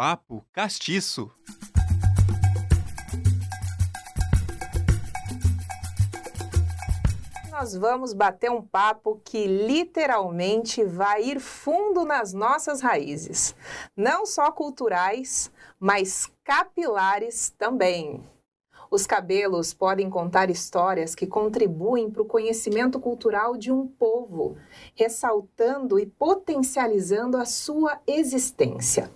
Papo Castiço. Nós vamos bater um papo que literalmente vai ir fundo nas nossas raízes, não só culturais, mas capilares também. Os cabelos podem contar histórias que contribuem para o conhecimento cultural de um povo, ressaltando e potencializando a sua existência.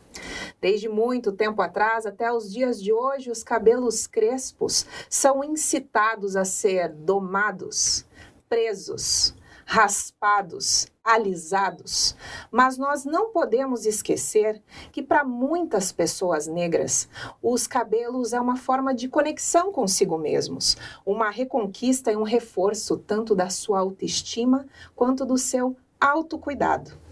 Desde muito tempo atrás até os dias de hoje, os cabelos crespos são incitados a ser domados, presos, raspados, alisados. Mas nós não podemos esquecer que para muitas pessoas negras, os cabelos é uma forma de conexão consigo mesmos, uma reconquista e um reforço tanto da sua autoestima quanto do seu autocuidado.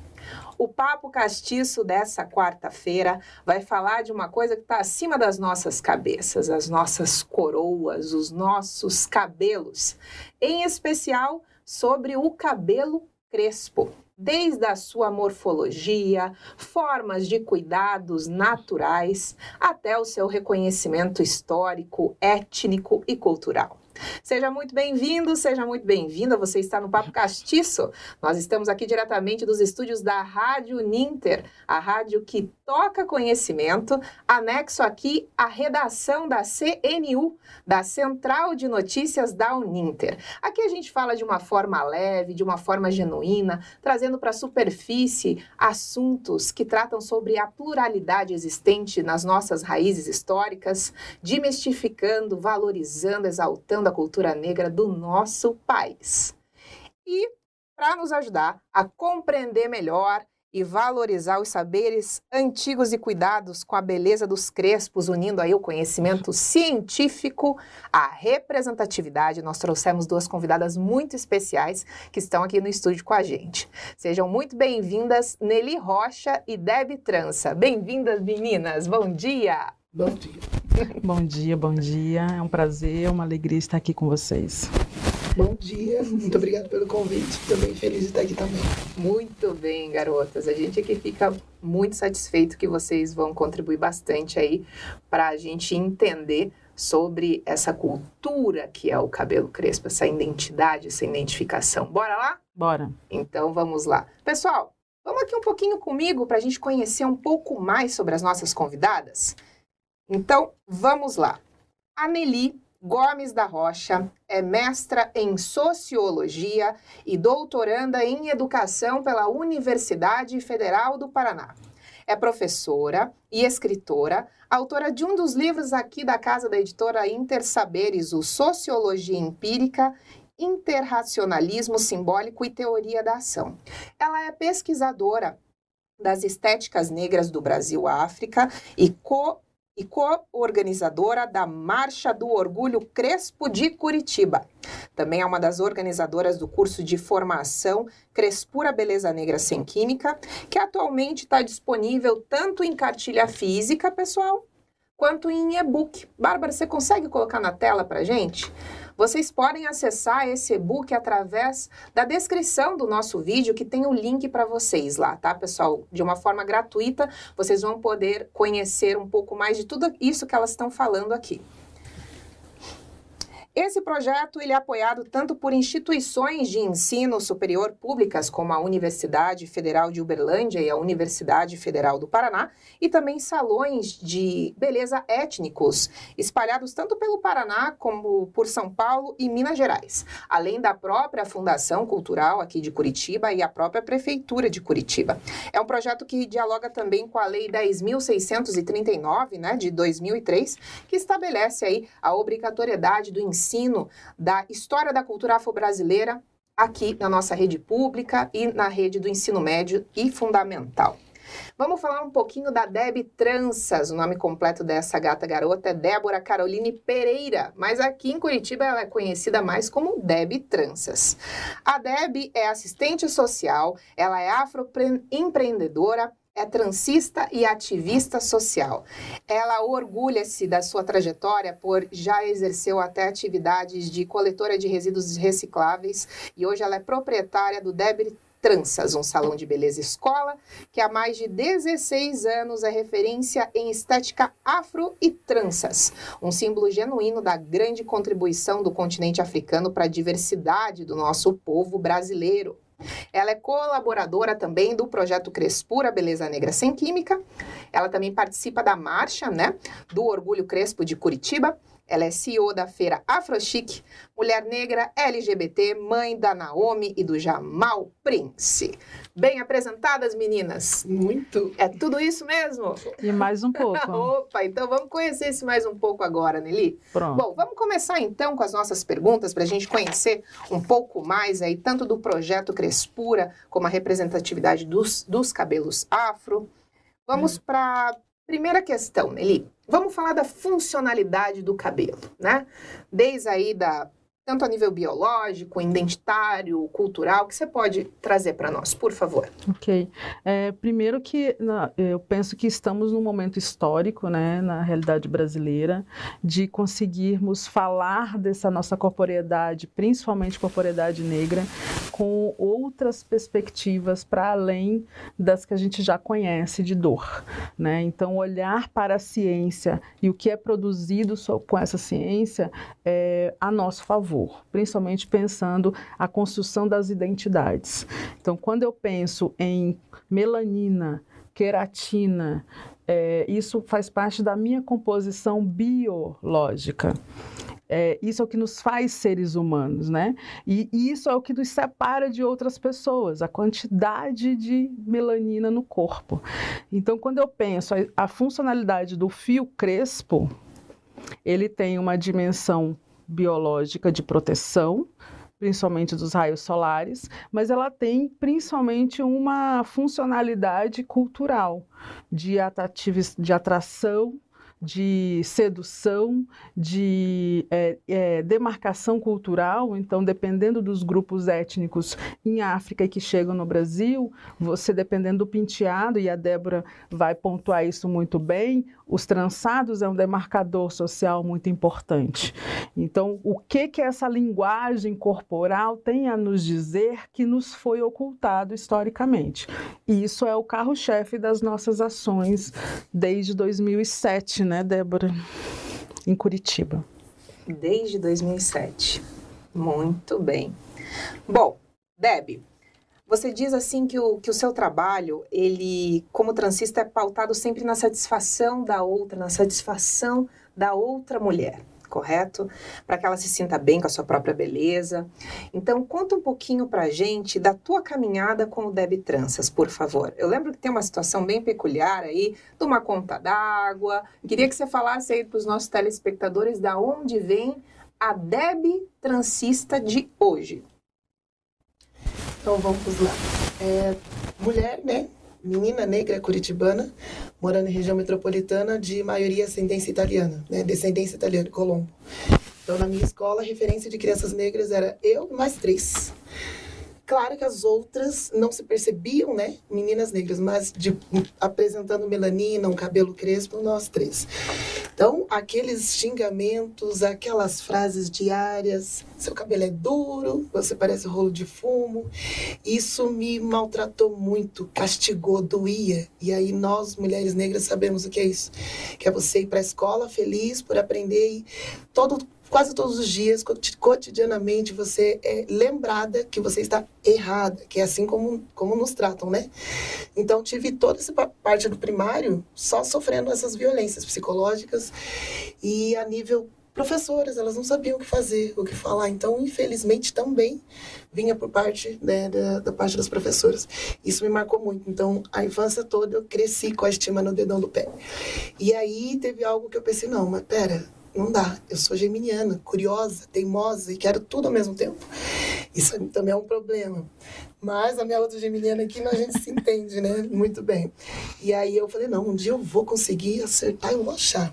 O papo castiço dessa quarta-feira vai falar de uma coisa que está acima das nossas cabeças, as nossas coroas, os nossos cabelos. Em especial, sobre o cabelo crespo, desde a sua morfologia, formas de cuidados naturais, até o seu reconhecimento histórico, étnico e cultural. Seja muito bem-vindo, seja muito bem-vinda. Você está no Papo Castiço. Nós estamos aqui diretamente dos estúdios da Rádio Ninter, a rádio que toca conhecimento. Anexo aqui a redação da CNU, da Central de Notícias da Uninter. Aqui a gente fala de uma forma leve, de uma forma genuína, trazendo para a superfície assuntos que tratam sobre a pluralidade existente nas nossas raízes históricas, demistificando, valorizando, exaltando a cultura negra do nosso país. E para nos ajudar a compreender melhor e valorizar os saberes antigos e cuidados com a beleza dos crespos, unindo aí o conhecimento científico à representatividade. Nós trouxemos duas convidadas muito especiais que estão aqui no estúdio com a gente. Sejam muito bem-vindas, Nelly Rocha e Deb Trança. Bem-vindas, meninas. Bom dia. Bom dia. bom dia, bom dia. É um prazer, uma alegria estar aqui com vocês. Bom dia, muito obrigado pelo convite. Também feliz de estar aqui também. Muito bem, garotas. A gente aqui fica muito satisfeito que vocês vão contribuir bastante aí para a gente entender sobre essa cultura que é o cabelo crespo, essa identidade, essa identificação. Bora lá? Bora. Então vamos lá. Pessoal, vamos aqui um pouquinho comigo para a gente conhecer um pouco mais sobre as nossas convidadas? Então vamos lá. A Nelly Gomes da Rocha é mestra em Sociologia e doutoranda em Educação pela Universidade Federal do Paraná. É professora e escritora, autora de um dos livros aqui da casa da editora Intersaberes, o Sociologia Empírica Interracionalismo Simbólico e Teoria da Ação. Ela é pesquisadora das estéticas negras do Brasil-África e co e co-organizadora da Marcha do Orgulho Crespo de Curitiba. Também é uma das organizadoras do curso de formação Crespura Beleza Negra Sem Química, que atualmente está disponível tanto em cartilha física, pessoal, quanto em e-book. Bárbara, você consegue colocar na tela para gente? Vocês podem acessar esse e-book através da descrição do nosso vídeo, que tem o link para vocês lá, tá, pessoal? De uma forma gratuita, vocês vão poder conhecer um pouco mais de tudo isso que elas estão falando aqui. Esse projeto ele é apoiado tanto por instituições de ensino superior públicas, como a Universidade Federal de Uberlândia e a Universidade Federal do Paraná, e também salões de beleza étnicos, espalhados tanto pelo Paraná como por São Paulo e Minas Gerais, além da própria Fundação Cultural aqui de Curitiba e a própria Prefeitura de Curitiba. É um projeto que dialoga também com a Lei 10.639, né, de 2003, que estabelece aí a obrigatoriedade do ensino ensino da história da cultura afro-brasileira aqui na nossa rede pública e na rede do ensino médio e fundamental. Vamos falar um pouquinho da Deb Tranças. O nome completo dessa gata garota é Débora Caroline Pereira, mas aqui em Curitiba ela é conhecida mais como Deb Tranças. A Deb é assistente social, ela é afroempreendedora, é transista e ativista social. Ela orgulha-se da sua trajetória por já exerceu até atividades de coletora de resíduos recicláveis e hoje ela é proprietária do Deb Tranças, um salão de beleza escola que há mais de 16 anos é referência em estética afro e tranças, um símbolo genuíno da grande contribuição do continente africano para a diversidade do nosso povo brasileiro. Ela é colaboradora também do projeto Crespura Beleza Negra Sem Química. Ela também participa da marcha, né, do Orgulho Crespo de Curitiba ela é CEO da feira Afrochic, mulher negra, LGBT, mãe da Naomi e do Jamal Prince. Bem apresentadas, meninas? Muito. É tudo isso mesmo? E mais um pouco. Opa, então vamos conhecer esse mais um pouco agora, Nelly? Pronto. Bom, vamos começar então com as nossas perguntas para a gente conhecer um pouco mais aí, tanto do projeto Crespura, como a representatividade dos, dos cabelos afro. Vamos hum. para a primeira questão, Nelly. Vamos falar da funcionalidade do cabelo, né? Desde aí da tanto a nível biológico, identitário, cultural, que você pode trazer para nós, por favor? Ok. É, primeiro que na, eu penso que estamos num momento histórico, né, na realidade brasileira, de conseguirmos falar dessa nossa corporeidade, principalmente corporeidade negra, com outras perspectivas para além das que a gente já conhece de dor, né? Então olhar para a ciência e o que é produzido com essa ciência é a nosso favor favor, principalmente pensando a construção das identidades. Então, quando eu penso em melanina, queratina, é, isso faz parte da minha composição biológica. É, isso é o que nos faz seres humanos, né? E, e, isso é o que nos separa de outras pessoas, a quantidade de melanina no corpo. Então, quando eu penso a, a funcionalidade do fio crespo, ele tem uma dimensão biológica de proteção, principalmente dos raios solares, mas ela tem principalmente uma funcionalidade cultural de, de atração de sedução, de é, é, demarcação cultural. Então, dependendo dos grupos étnicos em África que chegam no Brasil, você, dependendo do penteado, e a Débora vai pontuar isso muito bem, os trançados é um demarcador social muito importante. Então, o que que essa linguagem corporal tem a nos dizer que nos foi ocultado historicamente? E isso é o carro-chefe das nossas ações desde 2007, né, Débora? Em Curitiba. Desde 2007. Muito bem. Bom, Deb, você diz assim que o, que o seu trabalho, ele, como transista, é pautado sempre na satisfação da outra, na satisfação da outra mulher correto? Para que ela se sinta bem com a sua própria beleza. Então, conta um pouquinho para a gente da tua caminhada com o Deb Tranças, por favor. Eu lembro que tem uma situação bem peculiar aí, de uma conta d'água. Queria que você falasse aí para os nossos telespectadores da onde vem a Deb Transista de hoje. Então, vamos lá. É, mulher, né? menina negra curitibana, morando em região metropolitana, de maioria ascendência italiana, né? descendência italiana, Colombo. Então, na minha escola, a referência de crianças negras era eu mais três. Claro que as outras não se percebiam, né? Meninas negras, mas de, apresentando melanina, um cabelo crespo, nós três. Então, aqueles xingamentos, aquelas frases diárias, seu cabelo é duro, você parece rolo de fumo, isso me maltratou muito, castigou, doía. E aí nós, mulheres negras, sabemos o que é isso. Que é você ir para a escola feliz por aprender e todo quase todos os dias, cotidianamente, você é lembrada que você está errada, que é assim como, como nos tratam, né? Então, tive toda essa parte do primário só sofrendo essas violências psicológicas e a nível professoras, elas não sabiam o que fazer, o que falar. Então, infelizmente, também vinha por parte né, da, da, parte das professoras. Isso me marcou muito. Então, a infância toda eu cresci com a estima no dedão do pé. E aí teve algo que eu pensei, não, mas pera, não dá. Eu sou geminiana, curiosa, teimosa e quero tudo ao mesmo tempo. Isso também é um problema. Mas a minha outra geminiana aqui, a gente se entende, né? Muito bem. E aí eu falei, não, um dia eu vou conseguir acertar e vou achar.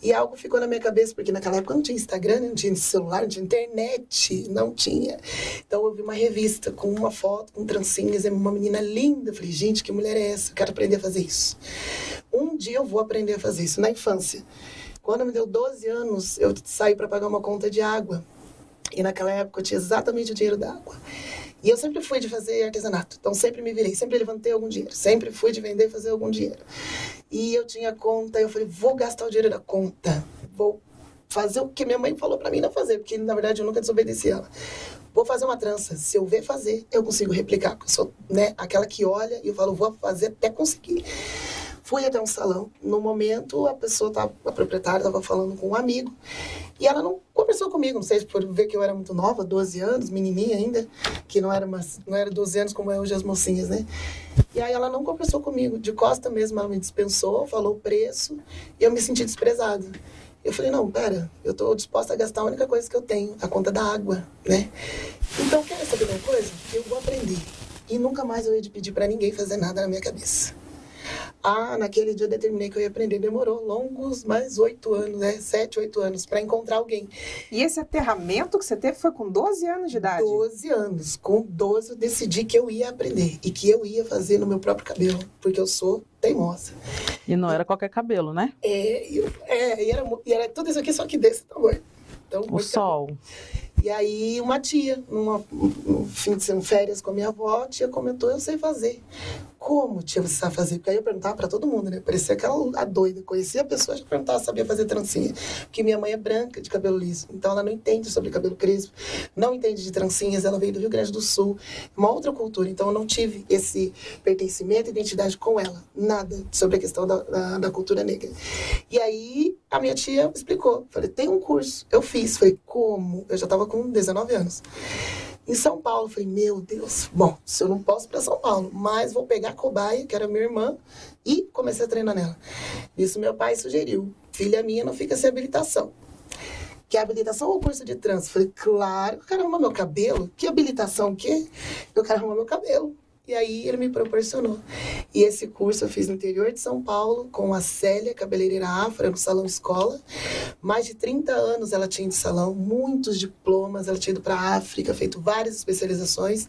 E algo ficou na minha cabeça, porque naquela época não tinha Instagram, não tinha celular, não tinha internet, não tinha. Então eu vi uma revista com uma foto, com trancinhas, uma menina linda. Eu falei, gente, que mulher é essa? Eu quero aprender a fazer isso. Um dia eu vou aprender a fazer isso, na infância. Quando me deu 12 anos, eu saí para pagar uma conta de água. E naquela época eu tinha exatamente o dinheiro da água. E eu sempre fui de fazer artesanato, então sempre me virei, sempre levantei algum dinheiro, sempre fui de vender e fazer algum dinheiro. E eu tinha conta, eu falei, vou gastar o dinheiro da conta, vou fazer o que minha mãe falou para mim não fazer, porque na verdade eu nunca desobedeci ela. Vou fazer uma trança. Se eu ver fazer, eu consigo replicar. Eu sou né, aquela que olha e eu falo, vou fazer até conseguir. Fui até um salão. No momento, a pessoa, tava, a proprietária, estava falando com um amigo. E ela não conversou comigo. Não sei se por ver que eu era muito nova, 12 anos, menininha ainda. Que não era, uma, não era 12 anos como é hoje as mocinhas, né? E aí ela não conversou comigo. De costa mesmo, ela me dispensou, falou o preço. E eu me senti desprezada. Eu falei, não, pera, eu estou disposta a gastar a única coisa que eu tenho, a conta da água, né? Então, quer saber uma coisa? Eu vou aprender. E nunca mais eu ia pedir para ninguém fazer nada na minha cabeça. Ah, naquele dia eu determinei que eu ia aprender. Demorou longos, mais oito anos, né? Sete, oito anos, para encontrar alguém. E esse aterramento que você teve foi com 12 anos de idade? 12 anos. Com 12 eu decidi que eu ia aprender e que eu ia fazer no meu próprio cabelo, porque eu sou teimosa. E não era qualquer cabelo, né? É, é e, era, e era tudo isso aqui, só que desse tamanho. Então, o sol. Cabelo. E aí uma tia, numa, um fim de semana, férias com a minha avó, a tia comentou, eu sei fazer. Como, tia, você sabe fazer? Porque aí eu perguntava para todo mundo, né? Parecia aquela a doida. Conhecia a pessoa, já perguntava sabia fazer trancinha. Porque minha mãe é branca, de cabelo liso. Então ela não entende sobre cabelo crespo, não entende de trancinhas. Ela veio do Rio Grande do Sul, uma outra cultura. Então eu não tive esse pertencimento, identidade com ela. Nada sobre a questão da, da, da cultura negra. E aí a minha tia explicou. Falei, tem um curso. Eu fiz. Falei, como? Eu já estava com 19 anos. Em São Paulo, falei, meu Deus, bom, se eu não posso para São Paulo, mas vou pegar a cobaia, que era minha irmã, e comecei a treinar nela. Isso meu pai sugeriu. Filha minha não fica sem habilitação. Que habilitação ou curso de trânsito? Falei, claro, eu quero arrumar meu cabelo. Que habilitação o quê? Eu quero arrumar meu cabelo. E aí ele me proporcionou. E esse curso eu fiz no interior de São Paulo, com a Célia, cabeleireira afra, no Salão Escola. Mais de 30 anos ela tinha de salão, muitos diplomas, ela tinha ido para a África, feito várias especializações.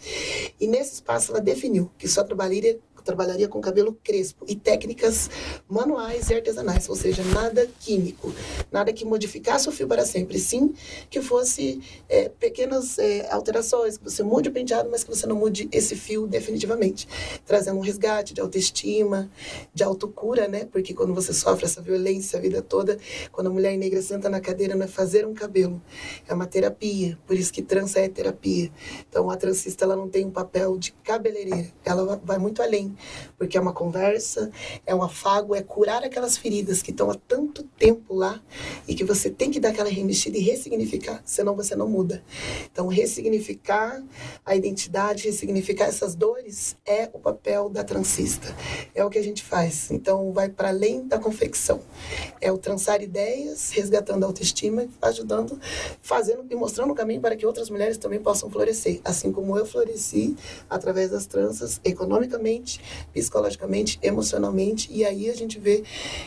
E nesse espaço ela definiu que só trabalharia trabalharia com cabelo crespo e técnicas manuais e artesanais, ou seja, nada químico, nada que modificasse o fio para sempre, sim que fosse é, pequenas é, alterações, que você mude o penteado, mas que você não mude esse fio definitivamente, trazendo um resgate de autoestima, de autocura, né? Porque quando você sofre essa violência a vida toda, quando a mulher negra senta na cadeira, não é fazer um cabelo, é uma terapia, por isso que trança é terapia. Então a transista ela não tem um papel de cabeleireira, ela vai muito além porque é uma conversa, é um afago, é curar aquelas feridas que estão há tanto tempo lá e que você tem que dar aquela remexida e ressignificar, senão você não muda. Então, ressignificar a identidade, ressignificar essas dores é o papel da transista. É o que a gente faz. Então, vai para além da confecção. É o trançar ideias, resgatando a autoestima, ajudando, fazendo e mostrando o caminho para que outras mulheres também possam florescer, assim como eu floresci através das tranças, economicamente, psicologicamente, emocionalmente, e aí a gente vê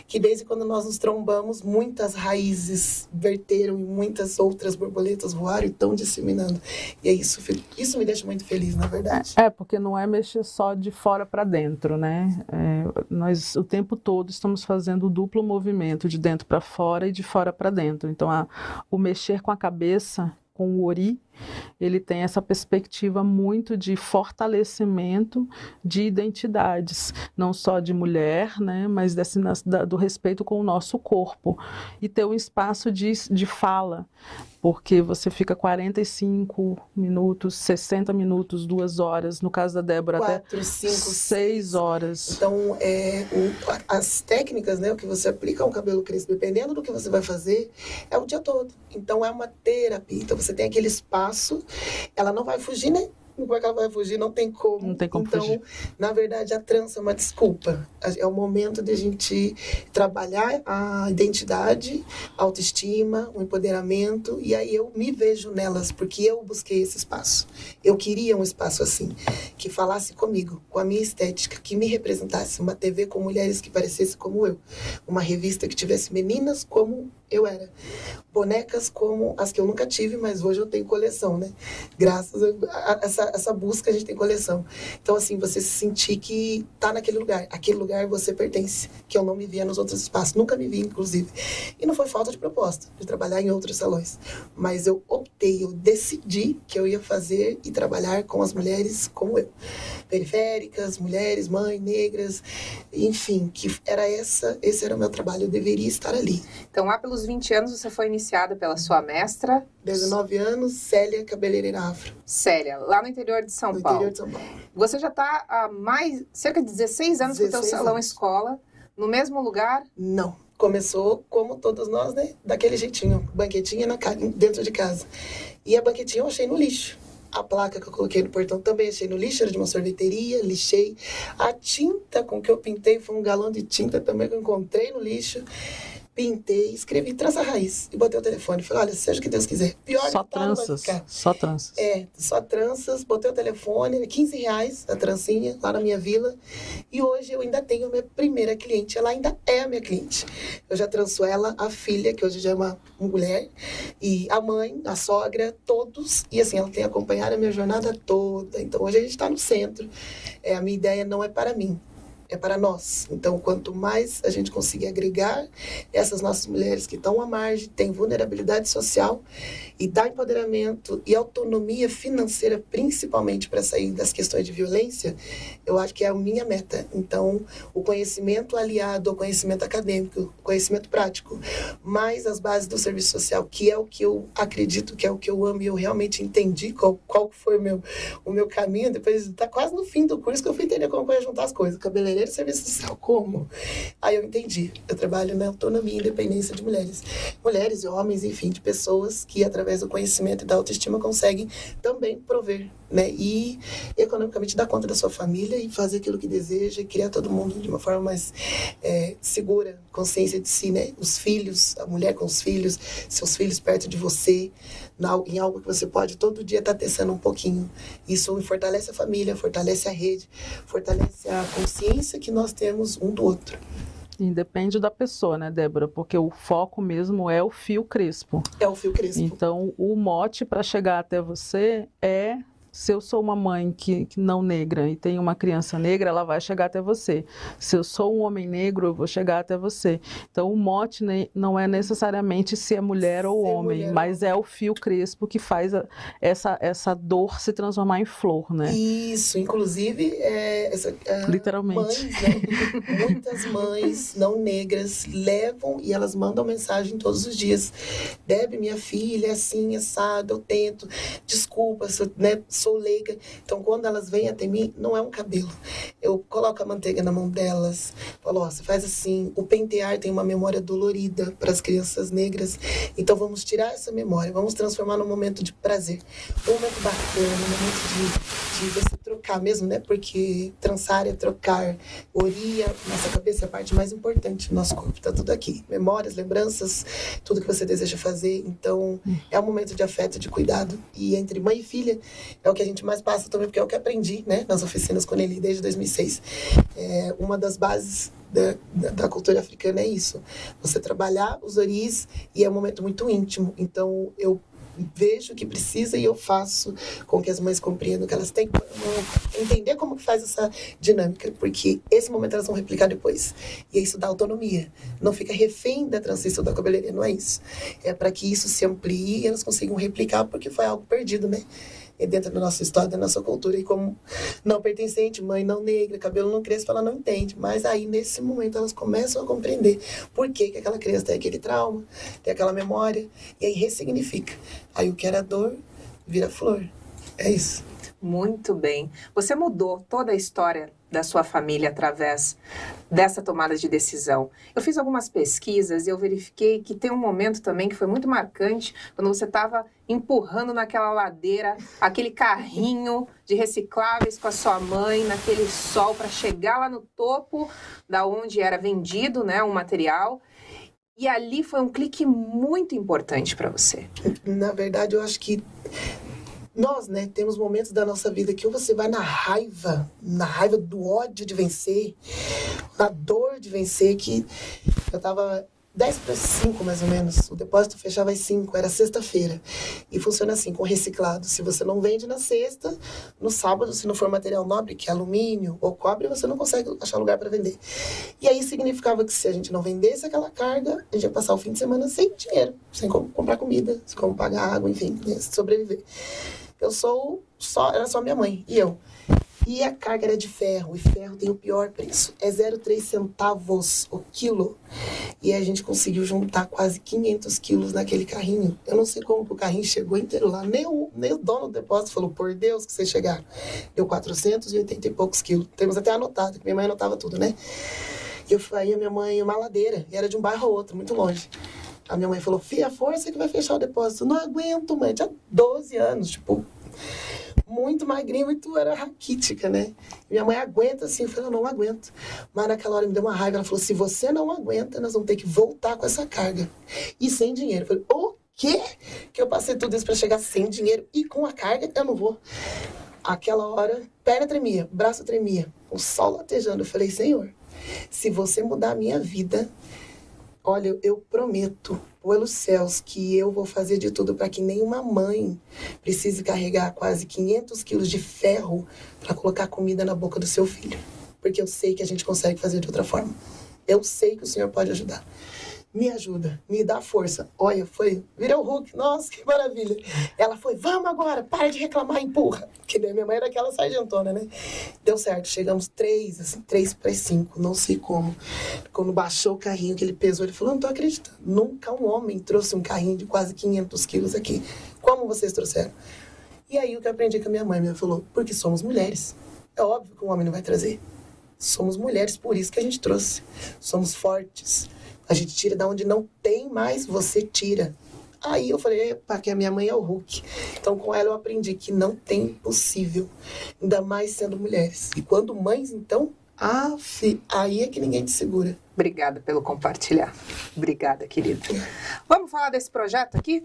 que desde quando nós nos trombamos, muitas raízes verteram e muitas outras borboletas voaram e estão disseminando. E é isso, isso me deixa muito feliz, na verdade. É, porque não é mexer só de fora para dentro, né? É, nós o tempo todo estamos fazendo o duplo movimento de dentro para fora e de fora para dentro. Então, a, o mexer com a cabeça com o Ori, ele tem essa perspectiva muito de fortalecimento de identidades, não só de mulher, né, mas desse, do respeito com o nosso corpo, e ter um espaço de, de fala, porque você fica 45 minutos, 60 minutos, duas horas, no caso da Débora, Quatro, até cinco, seis horas. Então, é, o, as técnicas, né, o que você aplica ao cabelo crespo, dependendo do que você vai fazer, é o dia todo. Então, é uma terapia. Então, você tem aquele espaço, ela não vai fugir, né? Como é que ela vai fugir? Não tem como. Não tem como então, fugir. na verdade, a trança é uma desculpa. É o momento de a gente trabalhar a identidade, a autoestima, o empoderamento. E aí eu me vejo nelas, porque eu busquei esse espaço. Eu queria um espaço assim, que falasse comigo, com a minha estética, que me representasse. Uma TV com mulheres que parecesse como eu. Uma revista que tivesse meninas como eu era. Bonecas como as que eu nunca tive, mas hoje eu tenho coleção, né? Graças a, essa essa, busca a gente tem coleção. Então, assim, você se sentir que tá naquele lugar. Aquele lugar você pertence, que eu não me via nos outros espaços. Nunca me vi, inclusive. E não foi falta de proposta de trabalhar em outros salões. Mas eu optei, eu decidi que eu ia fazer e trabalhar com as mulheres como eu. Periféricas, mulheres, mães, negras, enfim, que era essa, esse era o meu trabalho, eu deveria estar ali. Então, lá pelos 20 anos, você foi iniciada pela sua mestra. 19 anos, Célia Cabeleireira Afro. Célia, lá no interior de São no Paulo. interior de São Paulo. Você já está há mais, cerca de 16 anos com o 16 salão anos. escola, no mesmo lugar. Não. Começou como todos nós, né? Daquele jeitinho. Banquetinha na dentro de casa. E a banquetinha eu achei no lixo. A placa que eu coloquei no portão também achei no lixo, era de uma sorveteria, lixei. A tinta com que eu pintei foi um galão de tinta também que eu encontrei no lixo. Pintei, escrevi trança raiz e botei o telefone. Falei, olha, seja o que Deus quiser. Pior Só tá, tranças. Só tranças. É, só tranças, botei o telefone, 15 reais a trancinha lá na minha vila. E hoje eu ainda tenho a minha primeira cliente, ela ainda é a minha cliente. Eu já tranço ela, a filha, que hoje já é uma mulher, e a mãe, a sogra, todos. E assim, ela tem acompanhado a minha jornada toda. Então hoje a gente está no centro. É, a minha ideia não é para mim. É para nós. Então, quanto mais a gente conseguir agregar essas nossas mulheres que estão à margem, têm vulnerabilidade social e dar empoderamento e autonomia financeira, principalmente para sair das questões de violência, eu acho que é a minha meta. Então, o conhecimento aliado ao conhecimento acadêmico, conhecimento prático, mais as bases do serviço social, que é o que eu acredito que é o que eu amo e eu realmente entendi qual, qual foi o meu, o meu caminho. Depois está quase no fim do curso que eu fui entender como eu juntar as coisas. Cabeleireiro e serviço social, como? Aí eu entendi. Eu trabalho na autonomia e independência de mulheres. Mulheres e homens, enfim, de pessoas que, através do conhecimento e da autoestima, conseguem também prover, né? E economicamente dar conta da sua família e fazer aquilo que deseja e criar todo mundo de uma forma mais é, segura, consciência de si, né? Os filhos, a mulher com os filhos, seus filhos perto de você, em algo que você pode todo dia estar testando um pouquinho. Isso fortalece a família, fortalece a rede, fortalece a consciência que nós temos um do outro. E depende da pessoa, né, Débora? Porque o foco mesmo é o fio crespo. É o fio crespo. Então, o mote para chegar até você é se eu sou uma mãe que, que não negra e tem uma criança negra, ela vai chegar até você. Se eu sou um homem negro, eu vou chegar até você. Então, o mote não é necessariamente se é mulher ou Ser homem, mulher mas é o fio crespo que faz a- essa, essa dor se transformar em flor, né? Isso, inclusive, é, essa, Literalmente. mães, né? muitas mães não negras levam e elas mandam mensagem todos os dias. Deb, minha filha, é assim, assado, eu tento, desculpa, se né, sou leiga. Então, quando elas vêm até mim, não é um cabelo. Eu coloco a manteiga na mão delas, falo, ó, você faz assim. O pentear tem uma memória dolorida para as crianças negras. Então, vamos tirar essa memória, vamos transformar num momento de prazer. Um momento bacana, um momento de, de você trocar mesmo, né? Porque trançar é trocar. Oria, nossa cabeça é a parte mais importante do nosso corpo. Tá tudo aqui. Memórias, lembranças, tudo que você deseja fazer. Então, é um momento de afeto, de cuidado. E entre mãe e filha, é o que a gente mais passa também, porque é o que aprendi, né? Nas oficinas com ele desde 2006. É, uma das bases da, da, da cultura africana é isso. Você trabalhar os oris e é um momento muito íntimo. Então, eu vejo que precisa e eu faço com que as mães compreendam que elas têm que entender como que faz essa dinâmica, porque esse momento elas vão replicar depois. E isso dá autonomia. Não fica refém da transição da cabeleireira, não é isso. É para que isso se amplie e elas consigam replicar, porque foi algo perdido, né? É dentro da nossa história, da nossa cultura. E como não pertencente, mãe não negra, cabelo não crespo, ela não entende. Mas aí, nesse momento, elas começam a compreender por que, que aquela criança tem aquele trauma, tem aquela memória, e aí ressignifica. Aí o que era dor vira flor. É isso. Muito bem. Você mudou toda a história da sua família através dessa tomada de decisão. Eu fiz algumas pesquisas e eu verifiquei que tem um momento também que foi muito marcante quando você estava empurrando naquela ladeira aquele carrinho de recicláveis com a sua mãe naquele sol para chegar lá no topo da onde era vendido, né, um material. E ali foi um clique muito importante para você. Na verdade, eu acho que nós, né, temos momentos da nossa vida que ou você vai na raiva, na raiva do ódio de vencer, na dor de vencer, que eu tava 10 para 5, mais ou menos. O depósito fechava às 5, era sexta-feira. E funciona assim, com reciclado. Se você não vende na sexta, no sábado, se não for material nobre, que é alumínio ou cobre, você não consegue achar lugar para vender. E aí significava que se a gente não vendesse aquela carga, a gente ia passar o fim de semana sem dinheiro, sem comprar comida, sem como pagar água, enfim, né, sobreviver. Eu sou só, era só minha mãe e eu. E a carga era de ferro, e ferro tem o pior preço. É 0,3 centavos o quilo. E a gente conseguiu juntar quase 500 quilos naquele carrinho. Eu não sei como o carrinho chegou inteiro lá. Nem o, nem o dono do depósito falou, por Deus que você chegar. Deu 480 e poucos quilos. Temos até anotado, que minha mãe anotava tudo, né? E eu fui a minha mãe uma ladeira, e era de um bairro ao outro, muito longe. A minha mãe falou, filha, força que vai fechar o depósito. Não aguento, mãe. Tinha 12 anos, tipo muito magrinha, muito era raquítica, né? Minha mãe aguenta assim, eu falei, eu não aguento. Mas naquela hora me deu uma raiva, ela falou, se você não aguenta, nós vamos ter que voltar com essa carga. E sem dinheiro. Eu falei, o quê? Que eu passei tudo isso para chegar sem dinheiro e com a carga, eu não vou. Aquela hora, perna tremia, braço tremia, o sol latejando. Eu falei, Senhor, se você mudar a minha vida, olha, eu prometo pelos céus que eu vou fazer de tudo para que nenhuma mãe precise carregar quase 500 quilos de ferro para colocar comida na boca do seu filho. Porque eu sei que a gente consegue fazer de outra forma. Eu sei que o Senhor pode ajudar me ajuda, me dá força. Olha, foi, virou Hulk, nossa, que maravilha. Ela foi, vamos agora, para de reclamar, empurra. Que minha mãe era aquela sargentona, né? Deu certo, chegamos três, assim, três para cinco, não sei como. Quando baixou o carrinho que ele pesou, ele falou, não tô acreditando, nunca um homem trouxe um carrinho de quase 500 quilos aqui. Como vocês trouxeram? E aí o que eu aprendi com a minha mãe, minha falou, porque somos mulheres. É óbvio que um homem não vai trazer. Somos mulheres, por isso que a gente trouxe. Somos fortes a gente tira da onde não tem mais, você tira. Aí eu falei, epa, que a minha mãe é o Hulk. Então com ela eu aprendi que não tem possível, ainda mais sendo mulheres. E quando mães, então, af, aí é que ninguém te segura. Obrigada pelo compartilhar. Obrigada, querida. Vamos falar desse projeto aqui?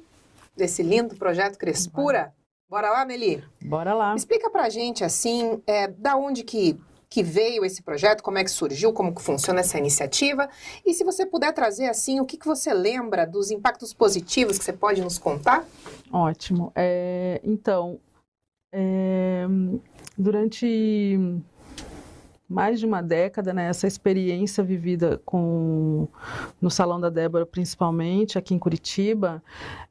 Desse lindo projeto Crespura? Bora lá, Meli? Bora lá. Explica pra gente, assim, é, da onde que que veio esse projeto, como é que surgiu, como que funciona essa iniciativa e se você puder trazer assim o que, que você lembra dos impactos positivos que você pode nos contar? Ótimo. É, então, é, durante mais de uma década, né, essa experiência vivida com no Salão da Débora, principalmente aqui em Curitiba,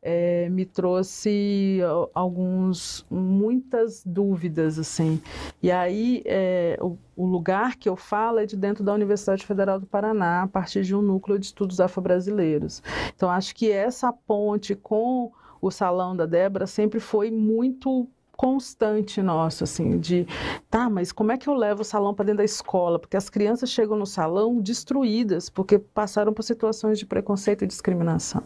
é, me trouxe alguns muitas dúvidas assim. E aí é, o, o, lugar que eu falo é de dentro da Universidade Federal do Paraná, a partir de um núcleo de estudos afro-brasileiros. Então acho que essa ponte com o Salão da Débora sempre foi muito constante nosso, assim, de tá, mas como é que eu levo o salão para dentro da escola? Porque as crianças chegam no salão destruídas, porque passaram por situações de preconceito e discriminação.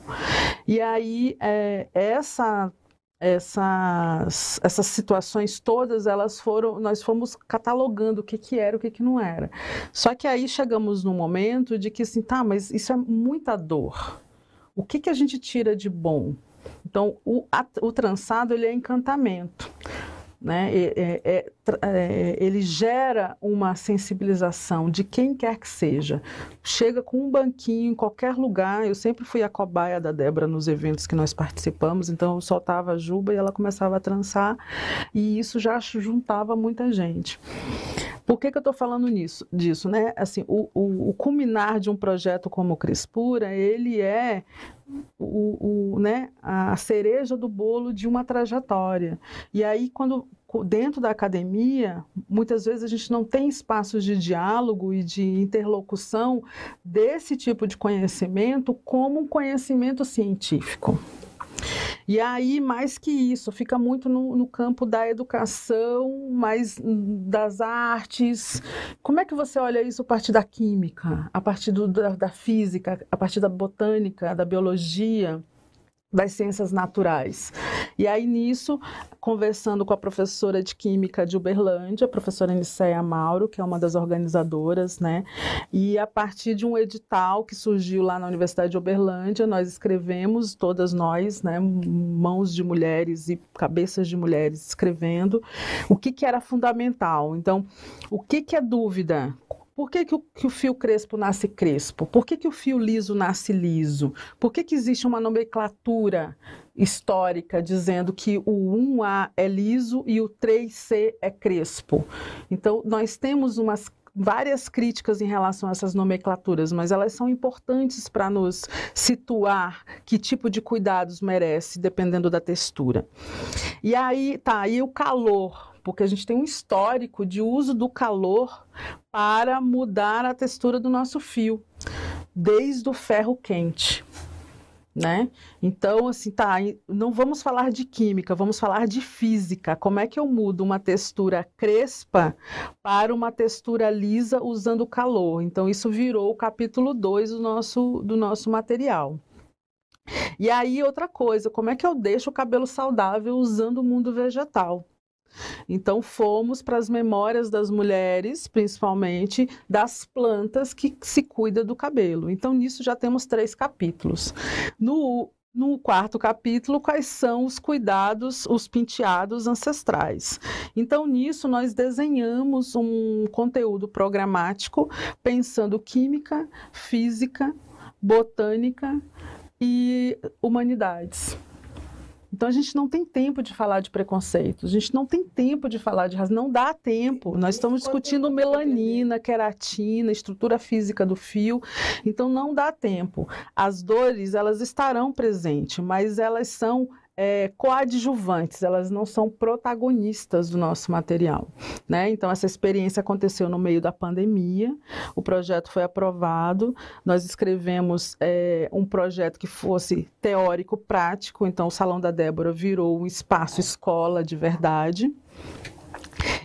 E aí, é, essa essas, essas situações todas elas foram nós fomos catalogando o que que era o que que não era só que aí chegamos num momento de que assim tá mas isso é muita dor o que que a gente tira de bom então, o, a, o trançado ele é encantamento. Né? É, é, ele gera uma sensibilização de quem quer que seja. Chega com um banquinho em qualquer lugar. Eu sempre fui a cobaia da Débora nos eventos que nós participamos, então eu soltava a juba e ela começava a trançar, e isso já juntava muita gente. Por que, que eu estou falando nisso, disso? Né? Assim, o, o, o culminar de um projeto como o Crispura, ele é o, o, né, a cereja do bolo de uma trajetória. E aí, quando dentro da academia, muitas vezes a gente não tem espaços de diálogo e de interlocução desse tipo de conhecimento como um conhecimento científico. E aí, mais que isso, fica muito no, no, campo da educação, mais das artes. Como é que você olha isso a partir da química, a partir do, da, da física, a partir da botânica, da biologia? Das ciências naturais. E aí nisso, conversando com a professora de química de Uberlândia, a professora Nicéia Mauro, que é uma das organizadoras, né? E a partir de um edital que surgiu lá na Universidade de Uberlândia, nós escrevemos, todas nós, né, mãos de mulheres e cabeças de mulheres escrevendo o que que era fundamental. Então, o que que é dúvida? Por que, que, o, que o fio crespo nasce crespo? Por que, que o fio liso nasce liso? Por que, que existe uma nomenclatura histórica dizendo que o 1A é liso e o 3C é crespo? Então, nós temos umas várias críticas em relação a essas nomenclaturas, mas elas são importantes para nos situar que tipo de cuidados merece, dependendo da textura. E aí, tá, aí o calor, porque a gente tem um histórico de uso do calor para mudar a textura do nosso fio, desde o ferro quente né? Então, assim, tá, não vamos falar de química, vamos falar de física. Como é que eu mudo uma textura crespa para uma textura lisa usando calor? Então, isso virou o capítulo 2 do nosso, do nosso material. E aí, outra coisa, como é que eu deixo o cabelo saudável usando o mundo vegetal? Então, fomos para as memórias das mulheres, principalmente das plantas que se cuida do cabelo. Então, nisso já temos três capítulos. No no quarto capítulo, quais são os cuidados, os penteados ancestrais. Então, nisso, nós desenhamos um conteúdo programático pensando química, física, botânica e humanidades. Então a gente não tem tempo de falar de preconceito, a gente não tem tempo de falar de raça, não dá tempo. Nós estamos discutindo melanina, queratina, estrutura física do fio, então não dá tempo. As dores, elas estarão presentes, mas elas são é, coadjuvantes, elas não são protagonistas do nosso material. Né? Então, essa experiência aconteceu no meio da pandemia, o projeto foi aprovado, nós escrevemos é, um projeto que fosse teórico-prático, então o Salão da Débora virou um espaço escola de verdade.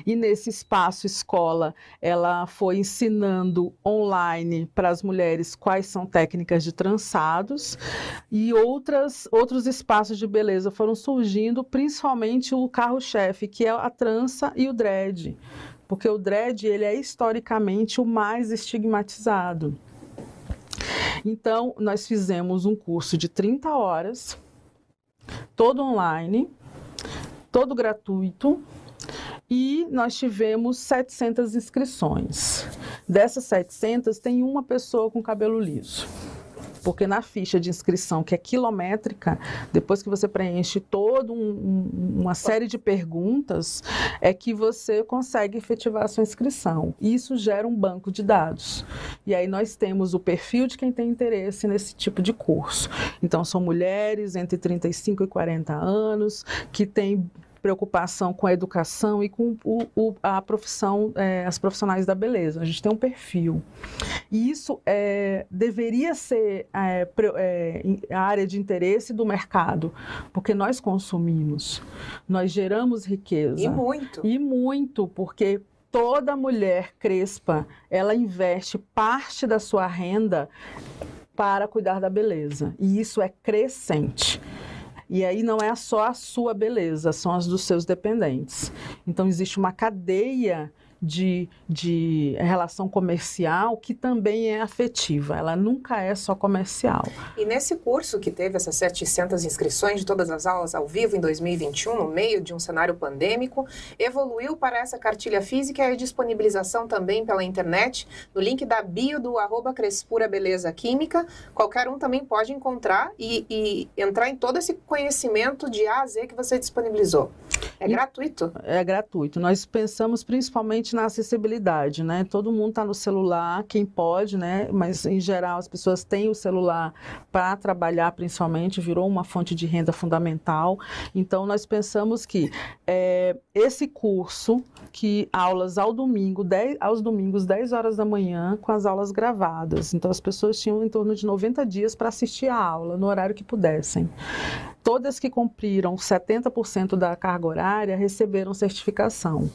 E nesse espaço escola, ela foi ensinando online para as mulheres quais são técnicas de trançados e outras outros espaços de beleza foram surgindo, principalmente o carro-chefe, que é a trança e o dread. Porque o dread, ele é historicamente o mais estigmatizado. Então, nós fizemos um curso de 30 horas, todo online, todo gratuito, e nós tivemos 700 inscrições. Dessas 700, tem uma pessoa com cabelo liso. Porque na ficha de inscrição, que é quilométrica, depois que você preenche toda um, uma série de perguntas, é que você consegue efetivar a sua inscrição. Isso gera um banco de dados. E aí nós temos o perfil de quem tem interesse nesse tipo de curso. Então, são mulheres entre 35 e 40 anos, que têm preocupação com a educação e com o, o, a profissão, é, as profissionais da beleza. A gente tem um perfil. E isso é, deveria ser é, é, a área de interesse do mercado, porque nós consumimos, nós geramos riqueza. E muito. E muito, porque toda mulher crespa, ela investe parte da sua renda para cuidar da beleza. E isso é crescente. E aí não é só a sua beleza, são as dos seus dependentes. Então existe uma cadeia de, de relação comercial que também é afetiva, ela nunca é só comercial. E nesse curso que teve essas 700 inscrições de todas as aulas ao vivo em 2021, no meio de um cenário pandêmico, evoluiu para essa cartilha física e a disponibilização também pela internet, no link da bio do arroba Crespura Beleza Química. Qualquer um também pode encontrar e, e entrar em todo esse conhecimento de A a Z que você disponibilizou. É e, gratuito? É gratuito. Nós pensamos principalmente na acessibilidade, né? Todo mundo está no celular, quem pode, né? Mas em geral as pessoas têm o celular para trabalhar, principalmente, virou uma fonte de renda fundamental. Então nós pensamos que é, esse curso, que aulas ao domingo, 10, aos domingos, 10 horas da manhã, com as aulas gravadas. Então as pessoas tinham em torno de 90 dias para assistir a aula, no horário que pudessem. Todas que cumpriram 70% da carga horária receberam certificação